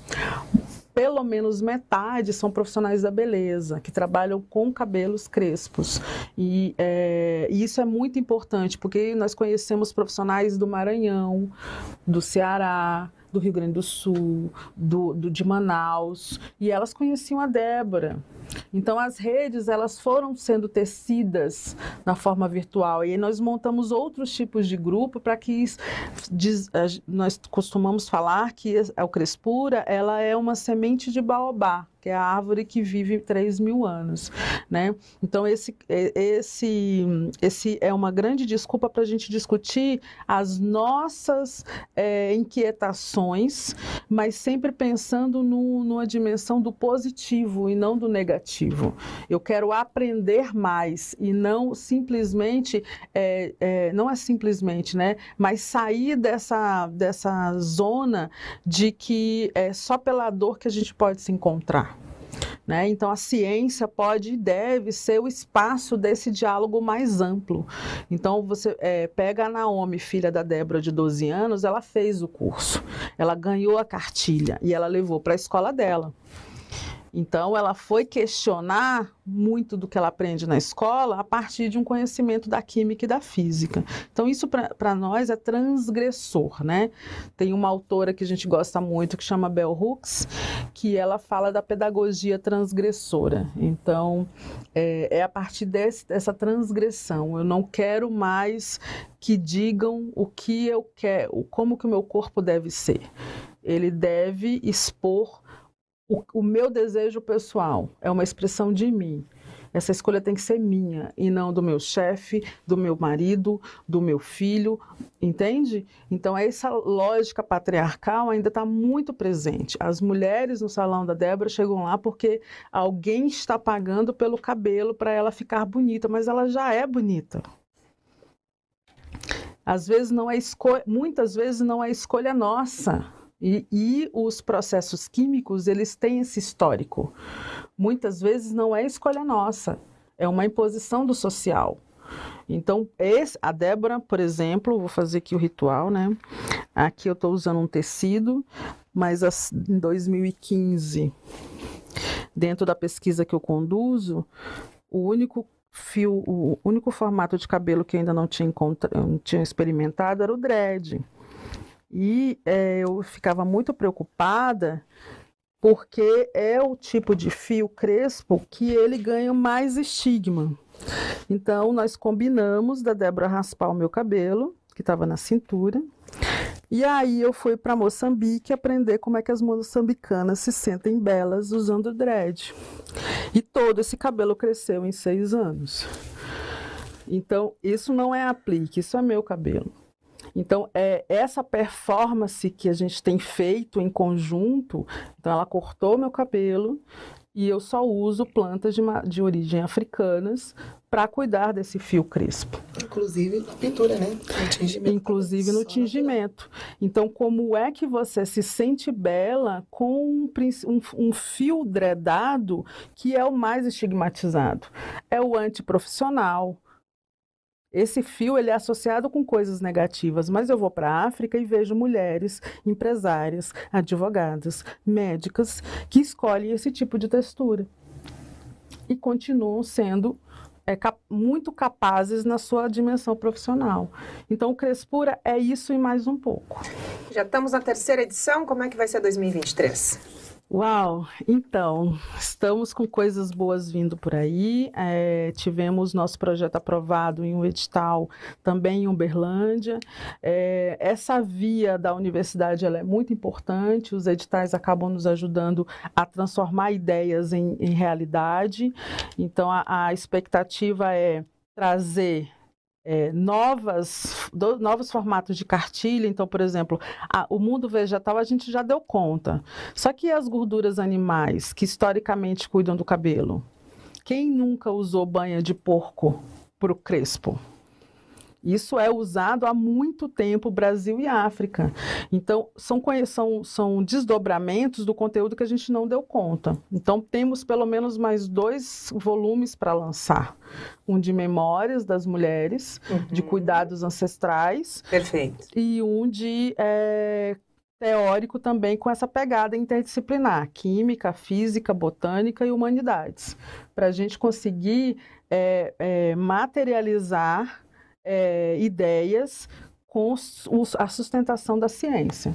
pelo menos metade são profissionais da beleza, que trabalham com cabelos crespos. E, é, e, isso é muito importante, porque nós conhecemos profissionais do Maranhão, do Ceará, do Rio Grande do Sul, do, do de Manaus, e elas conheciam a Débora Então as redes elas foram sendo tecidas na forma virtual e nós montamos outros tipos de grupo para que diz, nós costumamos falar que a Crespura ela é uma semente de baobá que é a árvore que vive 3 mil anos, né? Então, esse, esse, esse é uma grande desculpa para a gente discutir as nossas é, inquietações, mas sempre pensando no, numa dimensão do positivo e não do negativo. Eu quero aprender mais e não simplesmente, é, é, não é simplesmente, né? Mas sair dessa, dessa zona de que é só pela dor que a gente pode se encontrar. Né? Então, a ciência pode e deve ser o espaço desse diálogo mais amplo. Então, você é, pega a Naomi, filha da Débora, de 12 anos, ela fez o curso, ela ganhou a cartilha e ela levou para a escola dela. Então, ela foi questionar muito do que ela aprende na escola a partir de um conhecimento da química e da física. Então, isso para nós é transgressor, né? Tem uma autora que a gente gosta muito que chama Bell Hooks, que ela fala da pedagogia transgressora. Então, é, é a partir desse, dessa transgressão. Eu não quero mais que digam o que eu quero, como que o meu corpo deve ser. Ele deve expor o, o meu desejo pessoal é uma expressão de mim. Essa escolha tem que ser minha e não do meu chefe, do meu marido, do meu filho, entende? Então, essa lógica patriarcal ainda está muito presente. As mulheres no salão da Débora chegam lá porque alguém está pagando pelo cabelo para ela ficar bonita, mas ela já é bonita. Às vezes não é escolha, muitas vezes não é escolha nossa. E, e, os processos químicos, eles têm esse histórico. Muitas vezes não é escolha nossa, é uma imposição do social. Então, esse, a Débora, por exemplo, vou fazer aqui o ritual, né? Aqui eu estou usando um tecido, mas as, em 2015, dentro da pesquisa que eu conduzo, o único fio, o único formato de cabelo que ainda não tinha, não tinha experimentado era o dread. E é, eu ficava muito preocupada porque é o tipo de fio crespo que ele ganha mais estigma. Então, nós combinamos da Débora raspar o meu cabelo, que estava na cintura, e aí eu fui para Moçambique aprender como é que as moçambicanas se sentem belas usando dread. E todo esse cabelo cresceu em seis anos. Então, isso não é aplique, isso é meu cabelo. Então, é essa performance que a gente tem feito em conjunto, então ela cortou meu cabelo e eu só uso plantas de, de origem africanas para cuidar desse fio crespo. Inclusive na pintura, né? No tingimento. Inclusive no tingimento. Então, como é que você se sente bela com um, um, um fio dredado que é o mais estigmatizado? É o antiprofissional, esse fio ele é associado com coisas negativas, mas eu vou para a África e vejo mulheres, empresárias, advogadas, médicas que escolhem esse tipo de textura e continuam sendo é, cap muito capazes na sua dimensão profissional. Então, o Crespura é isso e mais um pouco. Já estamos na terceira edição, como é que vai ser 2023? Uau! Então, estamos com coisas boas vindo por aí. É, tivemos nosso projeto aprovado em um edital também em Uberlândia. É, essa via da universidade ela é muito importante. Os editais acabam nos ajudando a transformar ideias em, em realidade. Então, a, a expectativa é trazer é, novas, do, novos formatos de cartilha. Então, por exemplo, a, o mundo vegetal a gente já deu conta. Só que as gorduras animais, que historicamente cuidam do cabelo? Quem nunca usou banha de porco para o crespo? Isso é usado há muito tempo, Brasil e África. Então, são, são, são desdobramentos do conteúdo que a gente não deu conta. Então, temos pelo menos mais dois volumes para lançar. Um de memórias das mulheres, uhum. de cuidados ancestrais. Perfeito. E um de é, teórico também com essa pegada interdisciplinar, química, física, botânica e humanidades, para a gente conseguir é, é, materializar é, ideias com a sustentação da ciência.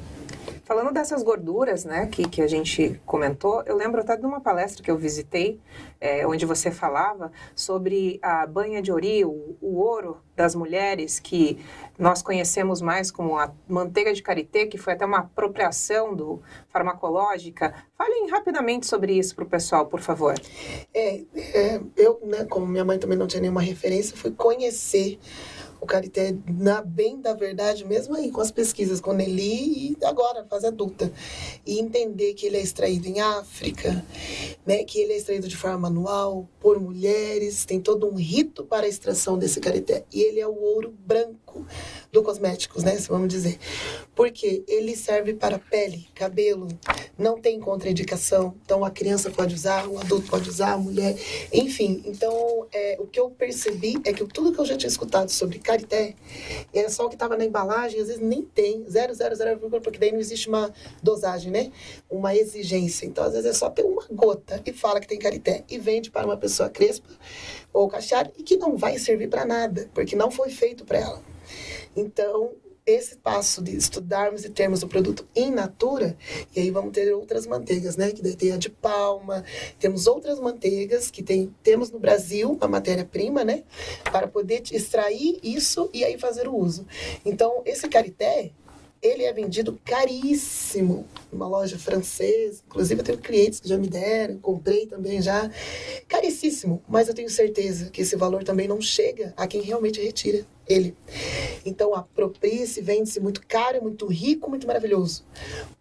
Falando dessas gorduras, né, que, que a gente comentou, eu lembro até de uma palestra que eu visitei, é, onde você falava sobre a banha de ori, o, o, ouro das mulheres, que nós conhecemos mais como a manteiga de karité, que foi até uma apropriação do farmacológica. Falem rapidamente sobre isso para o pessoal, por favor. É, é, eu, né, como minha mãe também não tinha nenhuma referência, fui conhecer o Carité, na bem da verdade, mesmo aí com as pesquisas, quando ele e agora, fase adulta. E entender que ele é extraído em África, né, que ele é extraído de forma manual, por mulheres, tem todo um rito para a extração desse Carité. E ele é o ouro branco do cosméticos, né, vamos dizer. Porque ele serve para pele, cabelo, não tem contraindicação. Então a criança pode usar, o adulto pode usar, a mulher, enfim. Então é, o que eu percebi é que tudo que eu já tinha escutado sobre carité era só o que estava na embalagem, às vezes nem tem, zero, zero, zero, porque daí não existe uma dosagem, né? Uma exigência. Então às vezes é só ter uma gota e fala que tem carité e vende para uma pessoa crespa ou cacheada e que não vai servir para nada, porque não foi feito para ela. Então, esse passo de estudarmos e termos o produto in natura, e aí vamos ter outras manteigas, né? Que daí tem a de palma, temos outras manteigas que tem, temos no Brasil a matéria-prima, né? Para poder extrair isso e aí fazer o uso. Então, esse carité, ele é vendido caríssimo numa loja francesa. Inclusive, eu tenho clientes que já me deram, comprei também já. Caríssimo, mas eu tenho certeza que esse valor também não chega a quem realmente retira ele. Então, apropria-se, vende-se muito caro, muito rico, muito maravilhoso.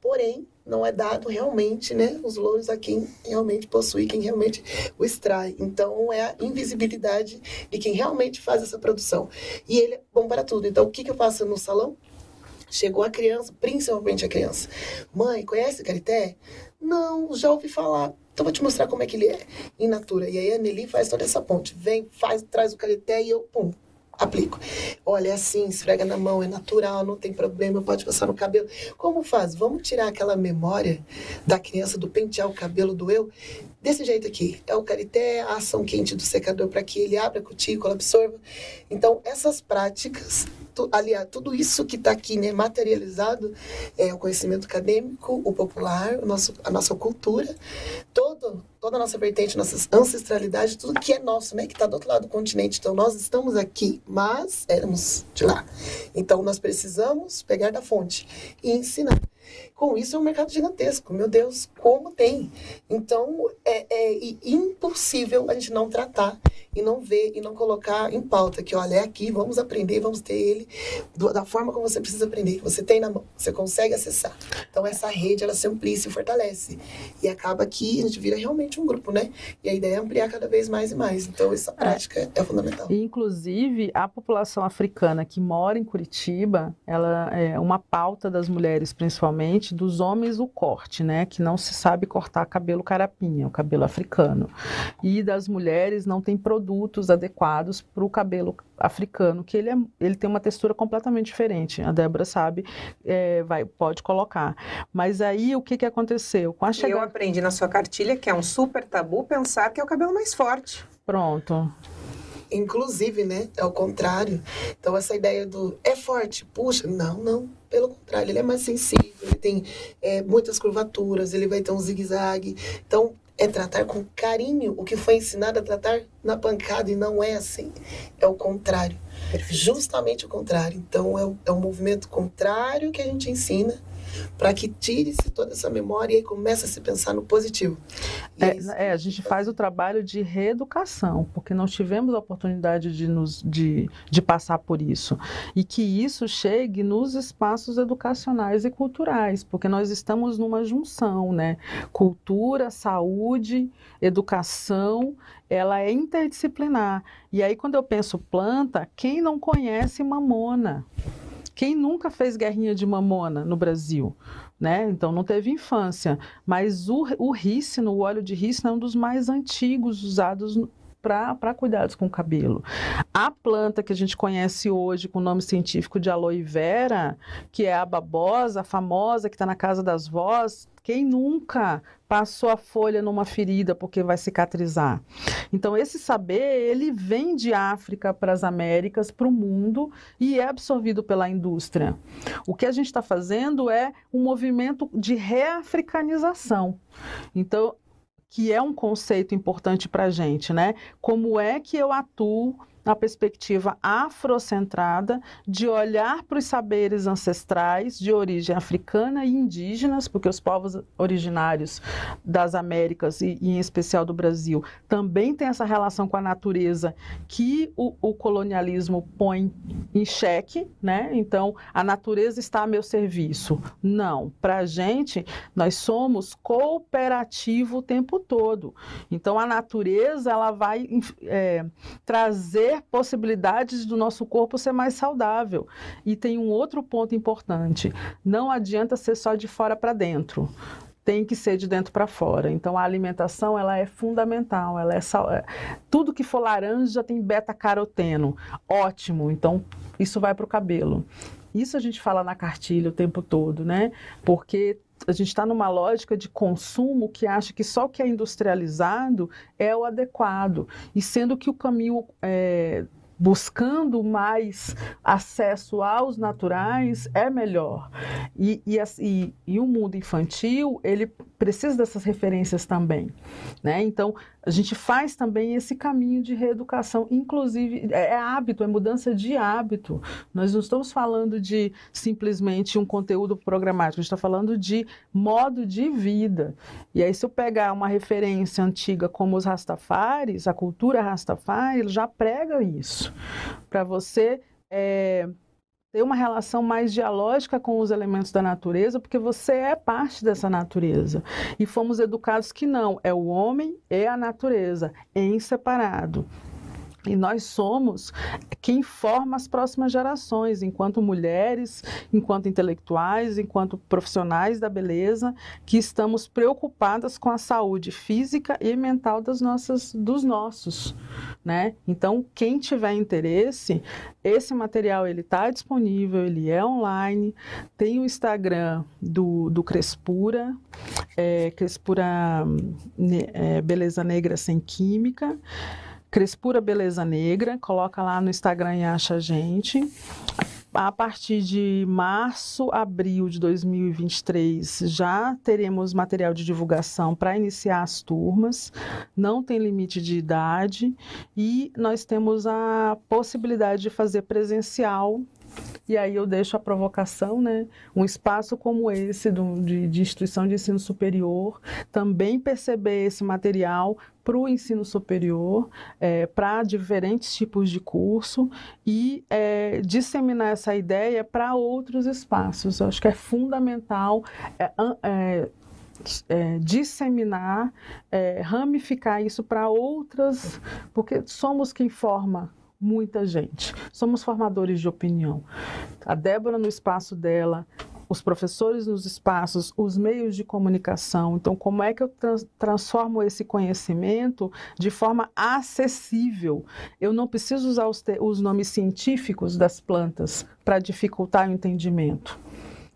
Porém, não é dado realmente, né, os louros a quem realmente possui, quem realmente o extrai. Então, é a invisibilidade de quem realmente faz essa produção. E ele é bom para tudo. Então, o que, que eu faço no salão? Chegou a criança, principalmente a criança. Mãe, conhece Carité? Não, já ouvi falar. Então vou te mostrar como é que ele é in natura. E aí a Nelly faz toda essa ponte. Vem, faz, traz o Carité e eu, pum, aplico. Olha, é assim, esfrega na mão, é natural, não tem problema, pode passar no cabelo. Como faz? Vamos tirar aquela memória da criança do pentear o cabelo do eu desse jeito aqui. É o carité, a ação quente do secador para que ele abra a cutícula, absorva. Então, essas práticas tu, aliás, tudo isso que está aqui né, materializado é o conhecimento acadêmico, o popular, o nosso, a nossa cultura, todo, toda a nossa vertente, nossa ancestralidade, tudo que é nosso, né, que está do outro lado do continente. Então, nós estamos aqui, mas éramos de lá. Então, nós precisamos pegar da fonte e ensinar. Com isso é um mercado gigantesco, meu Deus, como tem. Então é, é impossível a gente não tratar e não ver e não colocar em pauta que, olha, é aqui, vamos aprender, vamos ter ele da forma como você precisa aprender, você tem na mão, você consegue acessar. Então essa rede ela se amplia e se fortalece. E acaba que a gente vira realmente um grupo, né? E a ideia é ampliar cada vez mais e mais. Então essa prática é, é fundamental. inclusive, a população africana que mora em Curitiba, ela é uma pauta das mulheres, principalmente, dos homens o corte, né? Que não se sabe cortar cabelo carapinha, o cabelo africano. E das mulheres não tem produto produtos adequados para o cabelo africano, que ele, é, ele tem uma textura completamente diferente. A Débora sabe, é, vai, pode colocar. Mas aí o que, que aconteceu? Com a chegada... Eu aprendi na sua cartilha que é um super tabu pensar que é o cabelo mais forte. Pronto. Inclusive, né? É o contrário. Então, essa ideia do é forte, puxa. Não, não. Pelo contrário, ele é mais sensível, ele tem é, muitas curvaturas, ele vai ter um zigue-zague. Então, é tratar com carinho o que foi ensinado a tratar na pancada e não é assim. É o contrário. Perfeito. Justamente o contrário. Então é o, é o movimento contrário que a gente ensina para que tire-se toda essa memória e comece a se pensar no positivo. É, é, a gente faz o trabalho de reeducação, porque nós tivemos a oportunidade de, nos, de, de passar por isso. E que isso chegue nos espaços educacionais e culturais, porque nós estamos numa junção, né? Cultura, saúde, educação, ela é interdisciplinar. E aí, quando eu penso planta, quem não conhece mamona? Quem nunca fez guerrinha de mamona no Brasil? Né? Então não teve infância. Mas o, o rícino, o óleo de rícino, é um dos mais antigos usados para cuidados com o cabelo. A planta que a gente conhece hoje com o nome científico de aloe vera, que é a babosa, a famosa, que está na casa das vós, quem nunca passou a folha numa ferida porque vai cicatrizar? Então, esse saber, ele vem de África para as Américas, para o mundo e é absorvido pela indústria. O que a gente está fazendo é um movimento de reafricanização. Então, que é um conceito importante para a gente, né? Como é que eu atuo na perspectiva afrocentrada de olhar para os saberes ancestrais de origem africana e indígenas, porque os povos originários das Américas e, e em especial do Brasil também têm essa relação com a natureza que o, o colonialismo põe em xeque, né? Então, a natureza está a meu serviço. Não, para a gente, nós somos cooperativo o tempo todo. Então, a natureza ela vai é, trazer possibilidades do nosso corpo ser mais saudável. E tem um outro ponto importante: não adianta ser só de fora para dentro tem que ser de dentro para fora. Então a alimentação ela é fundamental. Ela é sal... É, tudo que for laranja tem beta caroteno, ótimo. Então isso vai para o cabelo. Isso a gente fala na cartilha o tempo todo, né? Porque a gente está numa lógica de consumo que acha que só o que é industrializado é o adequado, e sendo que o caminho é, buscando mais acesso aos naturais é melhor. E, e, e, e, o mundo infantil, ele precisa dessas referências também. Né? Então, a gente faz também esse caminho de reeducação, inclusive é, é, hábito, é mudança de hábito. Nós não estamos falando de simplesmente um conteúdo programático, a gente está falando de modo de vida. E aí, se eu pegar uma referência antiga como os Rastafares, a cultura Rastafari, já prega isso. Para você é, ter uma relação mais dialógica com os elementos da natureza, porque você é parte dessa natureza. E fomos educados que não, é o homem e a natureza, em separado. E nós somos quem forma as próximas gerações, enquanto mulheres, enquanto intelectuais, enquanto profissionais da beleza, que estamos preocupadas com a saúde física e mental das nossas, dos nossos, né? Então, quem tiver interesse, esse material ele está disponível, ele é online, tem o Instagram do, do Crespura, é, Crespura é, Beleza Negra Sem Química. Crespura Beleza Negra, coloca lá no Instagram e acha a gente. A partir de março, abril de 2023, já teremos material de divulgação para iniciar as turmas. Não tem limite de idade e nós temos a possibilidade de fazer presencial e aí eu deixo a provocação, né? Um espaço como esse do, de, de instituição de ensino superior, também perceber esse material para o ensino superior, é, para diferentes tipos de curso e é, disseminar essa ideia para outros espaços. Eu acho que é fundamental é, é, é, disseminar, é, ramificar isso para outras, porque somos quem forma muita gente. Somos formadores de opinião. A Débora, no espaço dela, os professores nos espaços, os meios de comunicação. Então, como é que eu trans transformo esse conhecimento de forma acessível? Eu não preciso usar os, os nomes científicos das plantas para dificultar o entendimento.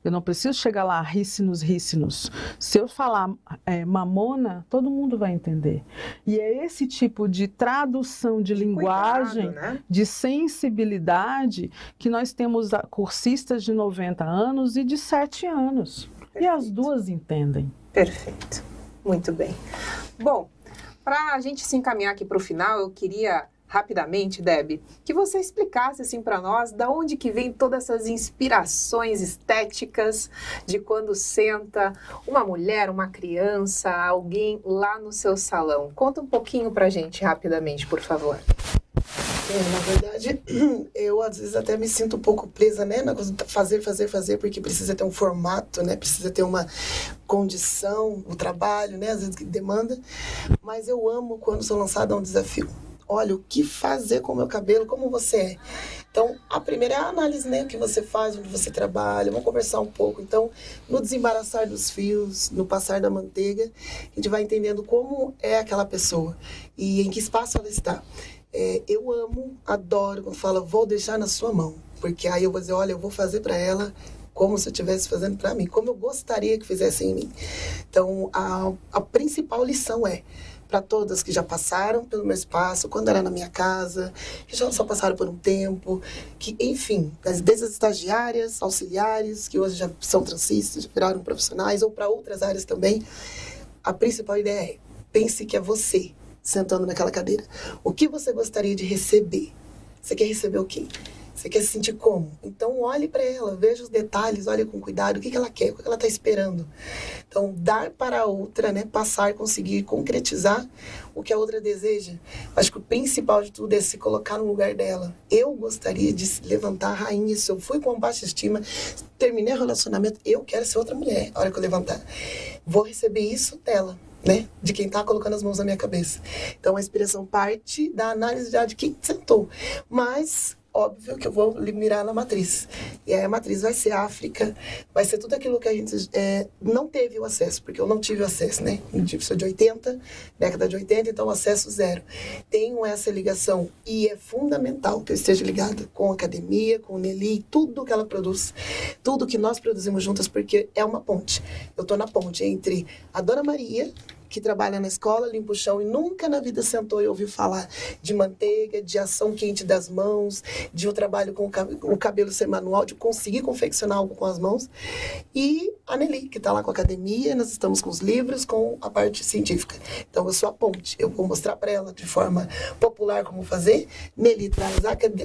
Eu não preciso chegar lá, rícinos, rícinos. Se eu falar é, mamona, todo mundo vai entender. E é esse tipo de tradução de linguagem, Cuidado, né? de sensibilidade, que nós temos cursistas de 90 anos e de 7 anos. Perfeito. E as duas entendem. Perfeito. Muito bem. Bom, para a gente se encaminhar aqui para o final, eu queria rapidamente, Deb, que você explicasse assim para nós da onde que vem todas essas inspirações estéticas de quando senta uma mulher, uma criança, alguém lá no seu salão. Conta um pouquinho para gente rapidamente, por favor. É, na verdade, eu às vezes até me sinto um pouco presa, né, na coisa de fazer, fazer, fazer, porque precisa ter um formato, né, precisa ter uma condição, o um trabalho, né, às vezes que demanda, mas eu amo quando sou lançada a um desafio olha, o que fazer com o meu cabelo, como você é. Então, a primeira é a análise, né? O que você faz, onde você trabalha, vamos conversar um pouco. Então, no desembaraçar dos fios, no passar da manteiga, a gente vai entendendo como é aquela pessoa e em que espaço ela está. É, eu amo, adoro quando fala, vou deixar na sua mão. Porque aí eu vou dizer, olha, eu vou fazer para ela como se eu estivesse fazendo para mim, como eu gostaria que fizessem em mim. Então, a, a principal lição é para todas que já passaram pelo meu espaço, quando era na minha casa, que já só passaram por um tempo, que, enfim, desde as estagiárias, auxiliares, que hoje já são transistas, já viraram profissionais, ou para outras áreas também, a principal ideia é: pense que é você sentando naquela cadeira. O que você gostaria de receber? Você quer receber o quê? Você quer se sentir como? Então olhe para ela, veja os detalhes, olhe com cuidado, o que, que ela quer, o que ela está esperando. Então, dar para a outra, né, passar, conseguir concretizar o que a outra deseja. Acho que o principal de tudo é se colocar no lugar dela. Eu gostaria de levantar a rainha. Se eu fui com baixa estima, terminei o relacionamento, eu quero ser outra mulher a hora que eu levantar. Vou receber isso dela. Né? De quem está colocando as mãos na minha cabeça. Então, a inspiração parte da análise já de quem sentou. Mas óbvio que eu vou mirar na matriz. E aí a matriz vai ser África, vai ser tudo aquilo que a gente é, não teve o acesso, porque eu não tive o acesso, né? Eu tive de 80, década de 80, então acesso zero. Tenho essa ligação e é fundamental que eu esteja ligada com a academia, com o Nelly, tudo que ela produz, tudo que nós produzimos juntas, porque é uma ponte. Eu estou na ponte entre a Dona Maria, que trabalha na escola, limpa o chão e nunca na vida sentou e ouviu falar de manteiga, de ação quente das mãos, de um trabalho com o cabelo ser manual, de conseguir confeccionar algo com as mãos. E a Nelly, que está lá com a academia, nós estamos com os livros, com a parte científica. Então, eu sou a ponte. Eu vou mostrar para ela de forma popular como fazer. Nelly traz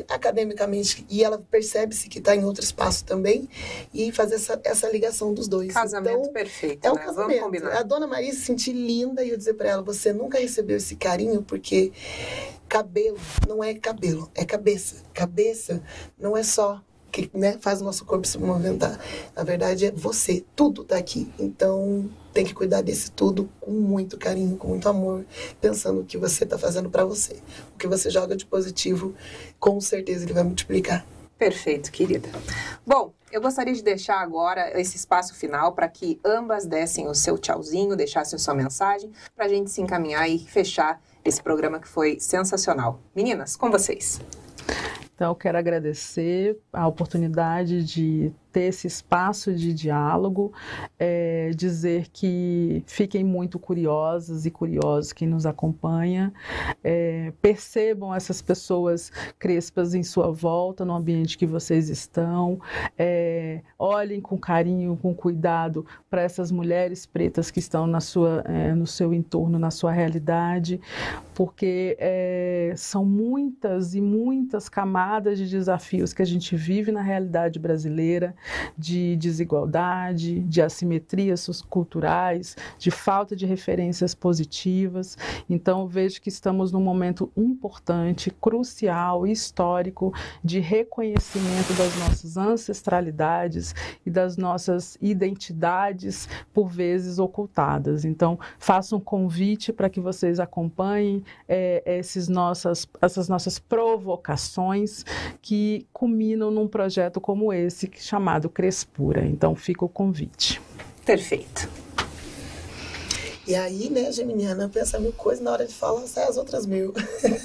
academicamente e ela percebe-se que está em outro espaço também e fazer essa, essa ligação dos dois. Casamento então, perfeito. É um né? casamento. A dona Maria se sentir linda e eu dizer para ela: você nunca recebeu esse carinho porque cabelo não é cabelo, é cabeça. Cabeça não é só que né, faz o nosso corpo se movimentar. Na verdade, é você. Tudo tá aqui. Então, tem que cuidar desse tudo com muito carinho, com muito amor, pensando o que você está fazendo para você. O que você joga de positivo, com certeza ele vai multiplicar. Perfeito, querida. Bom, eu gostaria de deixar agora esse espaço final para que ambas dessem o seu tchauzinho, deixassem a sua mensagem, para a gente se encaminhar e fechar esse programa que foi sensacional. Meninas, com vocês. Então, eu quero agradecer a oportunidade de ter esse espaço de diálogo, é, dizer que fiquem muito curiosas e curiosos quem nos acompanha, é, percebam essas pessoas crespas em sua volta, no ambiente que vocês estão, é, olhem com carinho, com cuidado para essas mulheres pretas que estão na sua, no seu entorno, na sua realidade, porque são muitas e muitas camadas de desafios que a gente vive na realidade brasileira de desigualdade, de assimetrias culturais, de falta de referências positivas. Então, vejo que estamos num momento importante, crucial, histórico de reconhecimento das nossas ancestralidades e das nossas identidades, por vezes ocultadas. Então, faço um convite para que vocês acompanhem é, esses nossas, essas nossas provocações que culminam num projeto como esse, chamado chamado Crespura. Então fica o convite. Perfeito. E aí, né, Geminiana, pensa mil coisas, na hora de falar, sai as outras mil.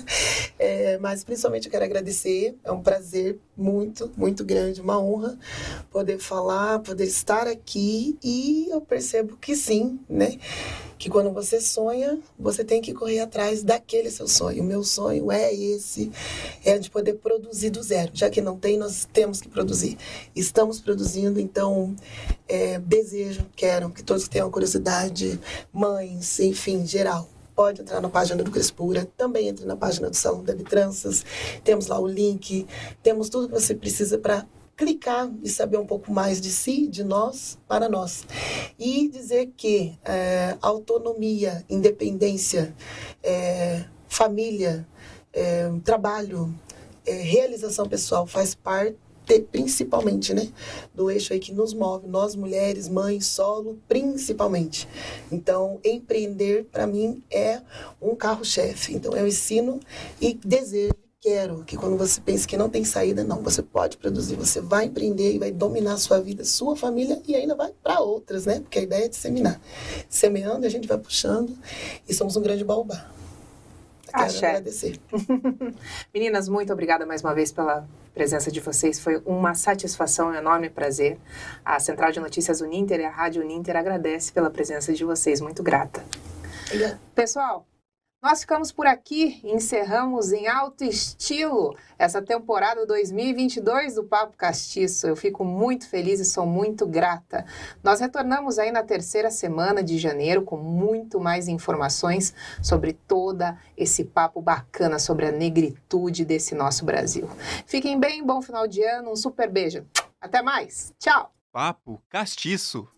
é, mas principalmente eu quero agradecer, é um prazer muito, muito grande, uma honra poder falar, poder estar aqui e eu percebo que sim, né? Que quando você sonha, você tem que correr atrás daquele seu sonho. O meu sonho é esse, é de poder produzir do zero. Já que não tem, nós temos que produzir. Estamos produzindo, então é, desejo, quero que todos tenham curiosidade, mães, enfim, geral, pode entrar na página do Crespura, também entre na página do Salão da Tranças. Temos lá o link, temos tudo que você precisa para clicar e saber um pouco mais de si, de nós, para nós. E dizer que é, autonomia, independência, é, família, é, trabalho, é, realização pessoal faz parte principalmente, né? Do eixo aí que nos move, nós mulheres, mães, solo, principalmente. Então, empreender para mim é um carro-chefe. Então, eu ensino e desejo quero que quando você pensa que não tem saída, não, você pode produzir, você vai empreender e vai dominar a sua vida, sua família e ainda vai para outras, né? Porque a ideia é disseminar. Semeando, a gente vai puxando e somos um grande baobá. Quero Axé. agradecer. Meninas, muito obrigada mais uma vez pela presença de vocês. Foi uma satisfação, um enorme prazer. A Central de Notícias Uninter e a Rádio Uninter agradece pela presença de vocês. Muito grata. Pessoal, nós ficamos por aqui encerramos em alto estilo essa temporada 2022 do Papo Castiço. Eu fico muito feliz e sou muito grata. Nós retornamos aí na terceira semana de janeiro com muito mais informações sobre toda esse papo bacana sobre a negritude desse nosso Brasil. Fiquem bem, bom final de ano, um super beijo. Até mais. Tchau. Papo Castiço.